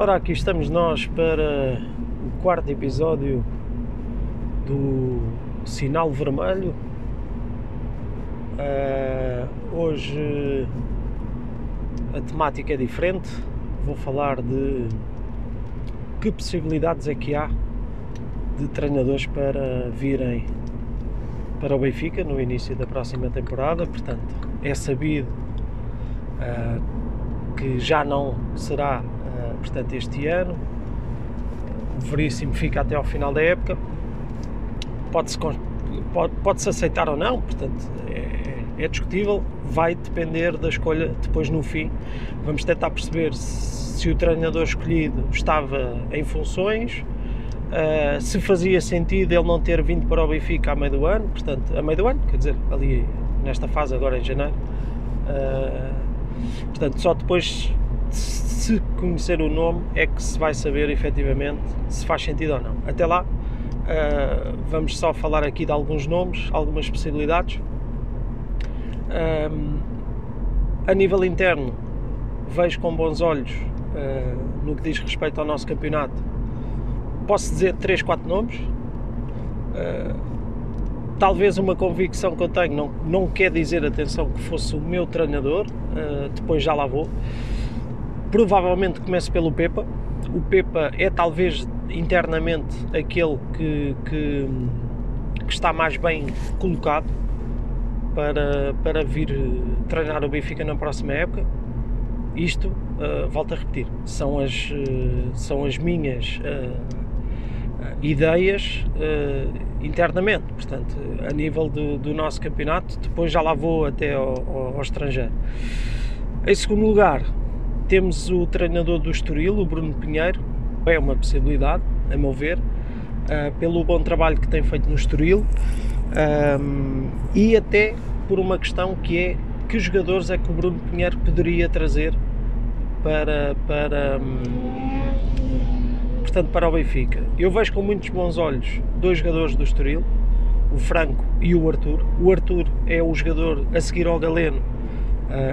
Ora, aqui estamos nós para o quarto episódio do Sinal Vermelho. Uh, hoje a temática é diferente. Vou falar de que possibilidades é que há de treinadores para virem para o Benfica no início da próxima temporada. Portanto, é sabido uh, que já não será portanto, este ano. Veríssimo fica até ao final da época. Pode-se pode, pode aceitar ou não, portanto, é, é, discutível. Vai depender da escolha depois no fim. Vamos tentar perceber se, se o treinador escolhido estava em funções. Uh, se fazia sentido ele não ter vindo para o Benfica a meio do ano, portanto, a meio do ano, quer dizer, ali nesta fase agora em janeiro. Uh, portanto, só depois conhecer o nome é que se vai saber efetivamente se faz sentido ou não. Até lá, uh, vamos só falar aqui de alguns nomes, algumas possibilidades. Uh, a nível interno, vejo com bons olhos uh, no que diz respeito ao nosso campeonato. Posso dizer 3, 4 nomes. talvez uma convicção que eu tenho, não, não quer dizer, atenção, que fosse o meu treinador, depois já lá vou Provavelmente começo pelo Pepa. O Pepa é talvez internamente aquele que, que, que está mais bem colocado para, para vir treinar o Benfica na próxima época. Isto, uh, volto a repetir, são as, uh, são as minhas uh, ideias internamente, portanto, a nível do, do, nosso campeonato. Depois já lá vou até ao, ao, ao estrangeiro. Em segundo lugar, temos o treinador do Estoril, o Bruno Pinheiro, é uma possibilidade, a meu ver, uh, pelo bom trabalho que tem feito no Estoril um, e até por uma questão que é que jogadores é que o Bruno Pinheiro poderia trazer para, para, um, portanto, para o Benfica. Eu vejo com muitos bons olhos dois jogadores do Estoril, o Franco e o Arthur. O Arthur é o jogador a seguir ao Galeno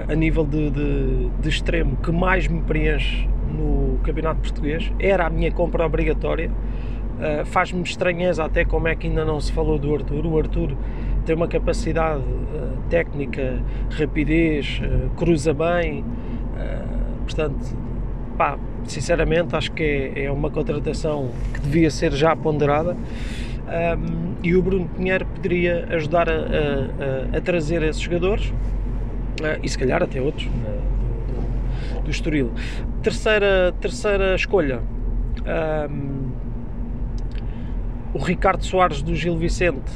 a nível de, de, de, extremo que mais me preenche no Campeonato Português. Era a minha compra obrigatória. Uh, Faz-me estranheza até como é que ainda não se falou do Arthur. O Arthur tem uma capacidade uh, técnica, rapidez, cruza bem, portanto, pá, sinceramente acho que é, é, uma contratação que devia ser já ponderada. Um, e o Bruno Pinheiro poderia ajudar a, a, a, trazer esses jogadores uh, e se calhar até outros uh, do, do, do Estoril. Terceira, terceira escolha, um, o Ricardo Soares do Gil Vicente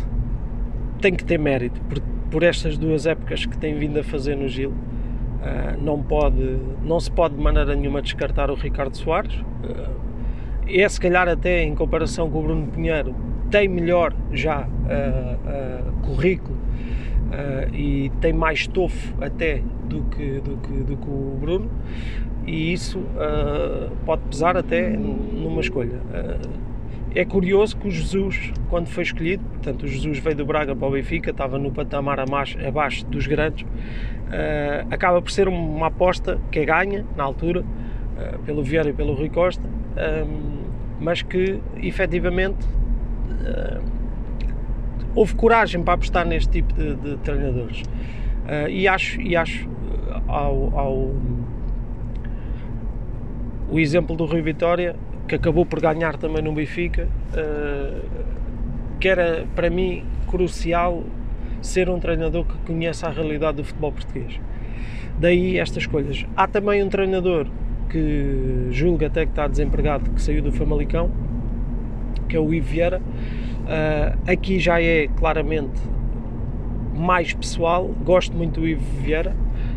tem que ter mérito por, por estas duas épocas que tem vindo a fazer no Gil. Uh, não, pode, não se pode de maneira nenhuma descartar o Ricardo Soares. Uh, é se calhar até em comparação com o Bruno Pinheiro, tem melhor já uh, currículo uh, e tem mais estofo até do que, do que, do que o Bruno e isso uh, pode pesar até numa escolha. Uh, é curioso que o Jesus, quando foi escolhido, portanto, o Jesus veio do Braga para o Benfica, estava no patamar abaixo dos grandes, acaba por ser uma aposta que é ganha na altura, pelo Vieira e pelo Rui Costa, mas que efetivamente houve coragem para apostar neste tipo de, de treinadores. Uh, e acho, e acho ao, ao, o exemplo do Rui Vitória, que acabou por ganhar também no Benfica, uh, que era para mim crucial ser um treinador que conhece a realidade do futebol português. Daí estas escolhas. Há também um treinador que julga até que está desempregado, que saiu do Famalicão, que é o Ivo Vieira, Uh, aqui já é claramente mais pessoal, gosto muito do Ivo Vieira,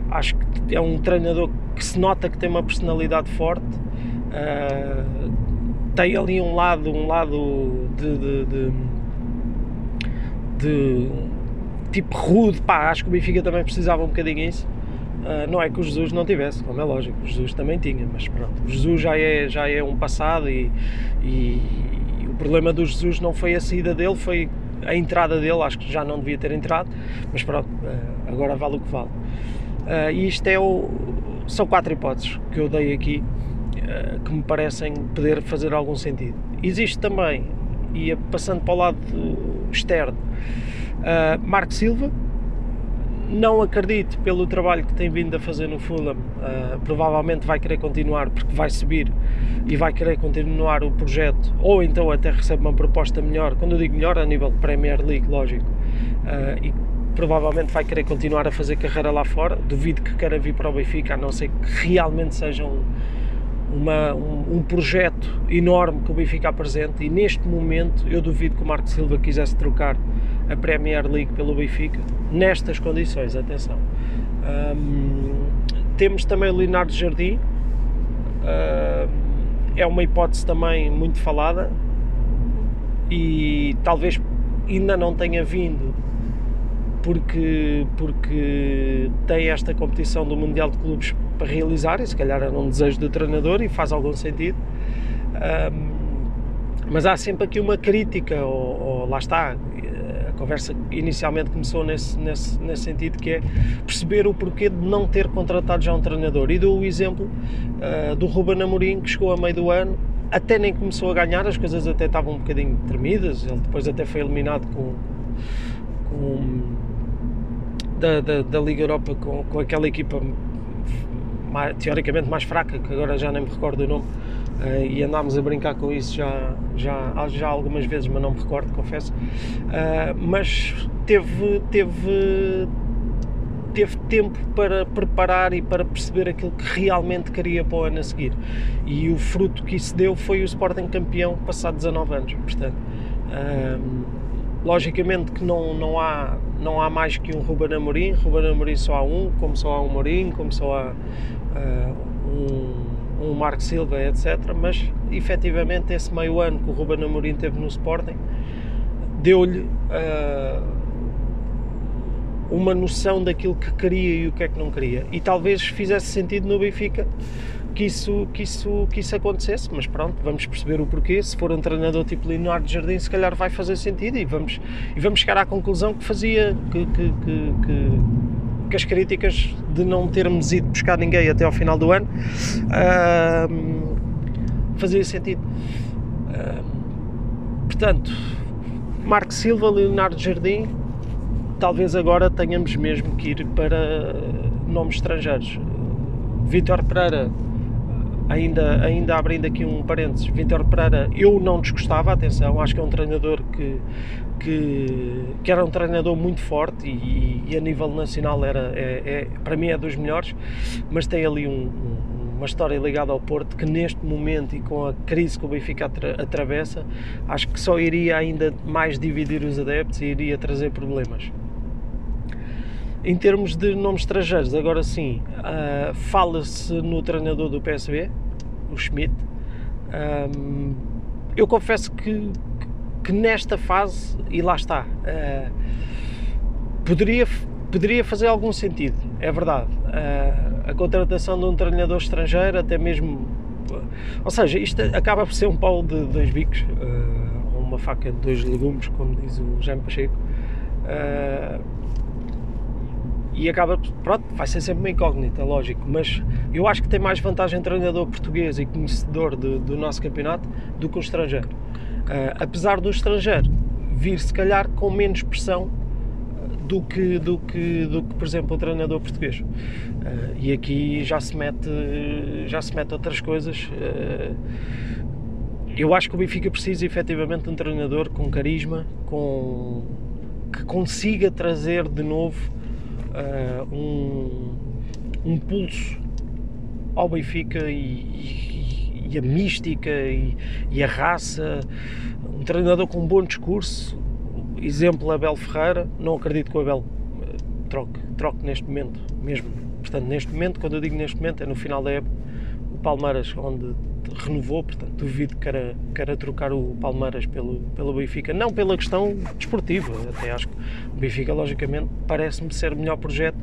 acho que é um treinador que se nota que tem uma personalidade forte, uh, tem ali um lado, um lado de, de, de, de tipo rude, pá, acho que o Benfica também precisava um bocadinho isso. Uh, não é que o Jesus não tivesse, como é lógico, o Jesus também tinha, mas pronto, o Jesus já é, já é um passado e, e, o problema do Jesus não foi a saída dele, foi a entrada dele, acho que já não devia ter entrado, mas pronto, eh, agora vale o que vale. Eh, e isto é o, são quatro hipóteses que eu dei aqui uh, que me parecem poder fazer algum sentido. Existe também, e passando para o lado externo, Marco Silva, não acredito pelo trabalho que tem vindo a fazer no Fulham, uh, provavelmente vai querer continuar porque vai subir e vai querer continuar o projeto, ou então até recebe uma proposta melhor, quando eu digo melhor, a nível de Premier League, lógico, uh, e provavelmente vai querer continuar a fazer carreira lá fora. Duvido que queira vir para o Benfica, a não ser que realmente seja um, uma, um, um, projeto enorme que o Benfica apresente. E neste momento eu duvido que o Marco Silva quisesse trocar a Premier League pelo Benfica, nestas condições, atenção. Um, temos também o Leonardo Jardim, é uma hipótese também muito falada e talvez ainda não tenha vindo porque, porque tem esta competição do Mundial de Clubes para realizar e se calhar era um desejo do treinador e faz algum sentido. Um, mas há sempre aqui uma crítica, ou, ou, lá está, conversa inicialmente começou nesse, nesse, nesse sentido, que é perceber o porquê de não ter contratado já um treinador. E dou o exemplo uh, do Ruben Amorim, que chegou a meio do ano, até nem começou a ganhar, as coisas até estavam um bocadinho tremidas, ele depois até foi eliminado com, com da, da, da Liga Europa com, com aquela equipa mais, teoricamente mais fraca, que agora já nem me recordo o nome, uh, e andámos a brincar com isso já, já, já algumas vezes, mas não me recordo, confesso. Uh, mas teve, teve, teve tempo para preparar e para perceber aquilo que realmente queria para o ano a seguir. E o fruto que isso deu foi o Sporting campeão passado 19 anos. Portanto, uh, logicamente que não, não há não há mais que um Ruben Amorim, Ruben Amorim só há um, como só há um Amorim, como só há uh, um, um Marco Silva, etc. Mas efetivamente esse meio ano que o Ruben Amorim teve no Sporting deu-lhe uh, uma noção daquilo que queria e o que é que não queria. E talvez fizesse sentido no Benfica que isso, que, isso, que isso acontecesse, mas pronto, vamos perceber o porquê. Se for um treinador tipo Leonardo Jardim, se calhar vai fazer sentido e vamos, e vamos chegar à conclusão que fazia que, que, que, que, que as críticas de não termos ido buscar ninguém até ao final do ano uh, fazia sentido. Uh, portanto, Marco Silva, Leonardo Jardim, talvez agora tenhamos mesmo que ir para nomes estrangeiros. Vítor Pereira ainda, ainda abrindo aqui um parênteses, Vitor Pereira, eu não desgostava, atenção, acho que é um treinador que, que, que era um treinador muito forte e, e a nível nacional era, é, é, para mim é dos melhores, mas tem ali um, um, uma história ligada ao Porto que neste momento e com a crise que o Benfica atra, atravessa, acho que só iria ainda mais dividir os adeptos e iria trazer problemas. Em termos de nomes estrangeiros, agora sim, uh, fala-se no treinador do PSV, o Schmidt. Um, eu confesso que, que nesta fase, e lá está, uh, poderia, poderia fazer algum sentido, é verdade. Uh, a contratação de um treinador estrangeiro, até mesmo. Ou seja, isto acaba por ser um pau de dois bicos, ou uma faca de dois legumes, como diz o Jaime Pacheco. Uh, e acaba, pronto, vai ser sempre uma incógnita, lógico, mas eu acho que tem mais vantagem treinador português e conhecedor de, do nosso campeonato do que o estrangeiro. Uh, apesar do estrangeiro vir, se calhar, com menos pressão do que, do que, do que por exemplo, o treinador português. Uh, e aqui já se mete, já se mete outras coisas. Uh, eu acho que o Benfica precisa efetivamente de um treinador com carisma, com, que consiga trazer de novo uh, um, um pulso ao Benfica e, e, e a mística e, e, a raça, um treinador com um bom discurso, exemplo Abel Ferreira, não acredito que o Abel eh, troque, troque neste momento mesmo, portanto neste momento, quando eu digo neste momento é no final da época, o Palmeiras onde renovou, portanto duvido que queira, queira trocar o Palmeiras pelo, pelo Benfica, não pela questão desportiva, até acho que o Benfica, logicamente, parece-me ser o melhor projeto,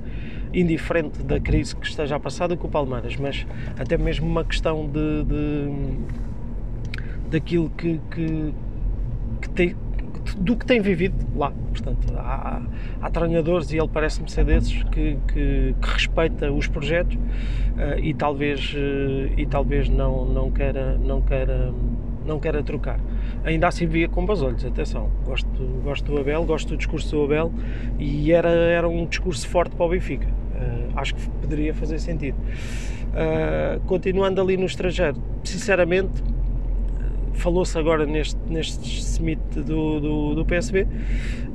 indiferente da crise que esteja a passar, do que o Palmeiras, mas até mesmo uma questão de, de daquilo que, que, que tem, do que tem vivido lá. Portanto, há, há treinadores, e ele parece-me ser desses, que, que, que, respeita os projetos uh, e talvez, uh, e talvez não, não, queira, não, queira, não queira trocar. Ainda assim via com bons olhos, atenção, gosto, gosto do Abel, gosto do discurso do Abel e era, era um discurso forte para o Benfica. Uh, acho que poderia fazer sentido. continuando ali no estrangeiro, sinceramente, falou-se agora neste, neste do, do, do PSB. Uh,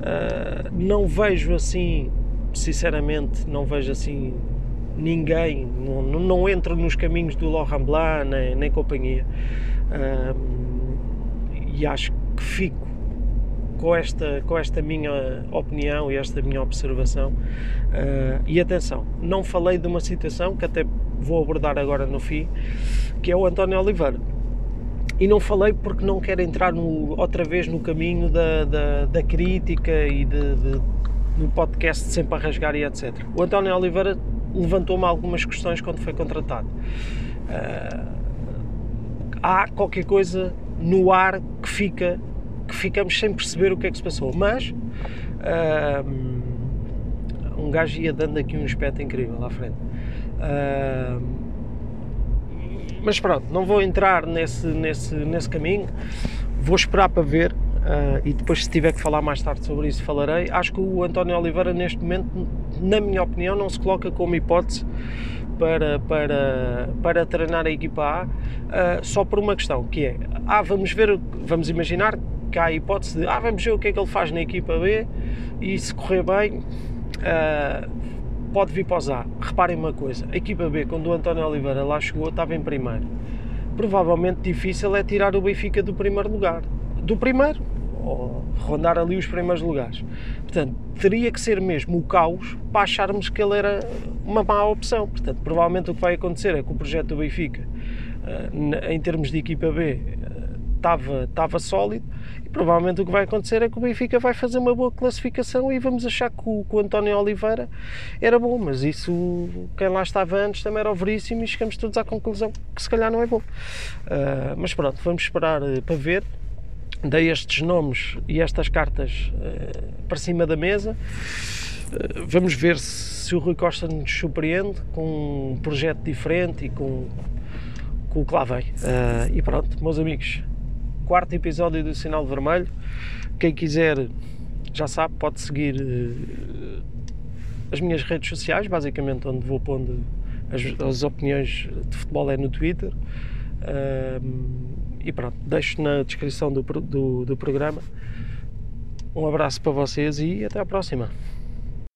ah, não vejo assim, sinceramente, não vejo assim ninguém, não, não entro nos caminhos do Laurent Blanc nem, nem companhia. Uh, e acho que fico com esta, com esta minha opinião e esta minha observação. Uh, e atenção, não falei de uma situação que até vou abordar agora no fim, que é o António Oliveira e não falei porque não quero entrar no, outra vez no caminho da, da, da crítica e de, de, no podcast sempre a rasgar e etc. O António Oliveira levantou-me algumas questões quando foi contratado. Uh, há qualquer coisa no ar que fica que ficamos sem perceber o que é que se passou, mas uh, um gajo ia dando aqui um aspecto incrível à frente. Uh, mas pronto, não vou entrar nesse, nesse, nesse caminho, vou esperar para ver uh, e depois, se tiver que falar mais tarde sobre isso, falarei. Acho que o António Oliveira, neste momento, na minha opinião, não se coloca como hipótese para, para, para treinar a equipa A, uh, só por uma questão, que é, ah, vamos ver, vamos imaginar que há a hipótese de, ah, vamos ver o que é que ele faz na equipa B e se correr bem, uh, pode vir para os A. Reparem uma coisa, a equipa B, quando o António Oliveira lá chegou, estava em primeiro. Provavelmente difícil é tirar o Benfica do primeiro lugar. Do primeiro, ou rondar ali os primeiros lugares. Portanto, teria que ser mesmo o caos para acharmos que ele era uma má opção. Portanto, provavelmente o que vai acontecer é que o projeto do Benfica, eh, em termos de equipa B, estava, estava sólido e provavelmente o que vai acontecer é que o Benfica vai fazer uma boa classificação e vamos achar que o, que o António Oliveira era bom, mas isso quem lá estava antes também era o veríssimo e chegamos todos à conclusão que se calhar não é bom. Uh, mas pronto, vamos esperar uh, para ver. Dei estes nomes e estas cartas uh, para cima da mesa. vamos ver se, se o Rui Costa nos surpreende com um projeto diferente e com, com o que lá vem. e pronto, meus amigos, quarto episódio do Sinal Vermelho. Quem quiser, já sabe, pode seguir uh, as minhas redes sociais, basicamente onde vou pondo as, as opiniões de futebol é no Twitter. Uh, e pronto, deixo na descrição do, do, do programa. Um abraço para vocês e até à próxima.